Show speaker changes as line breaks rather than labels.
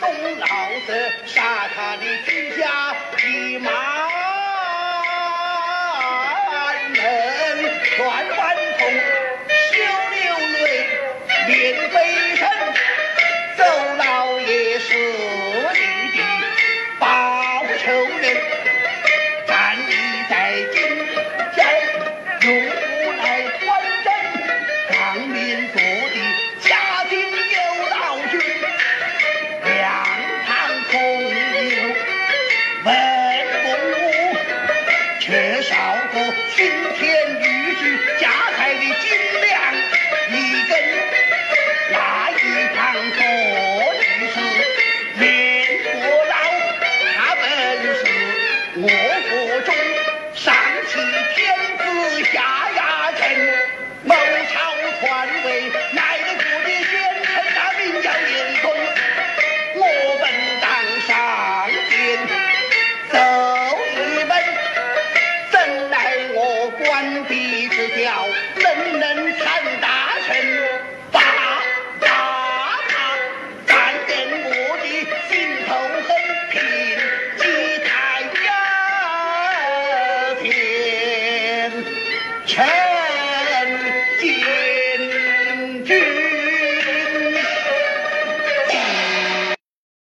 动老子杀他的全家一却少个青天玉质，架台的金。天地之交人人谈？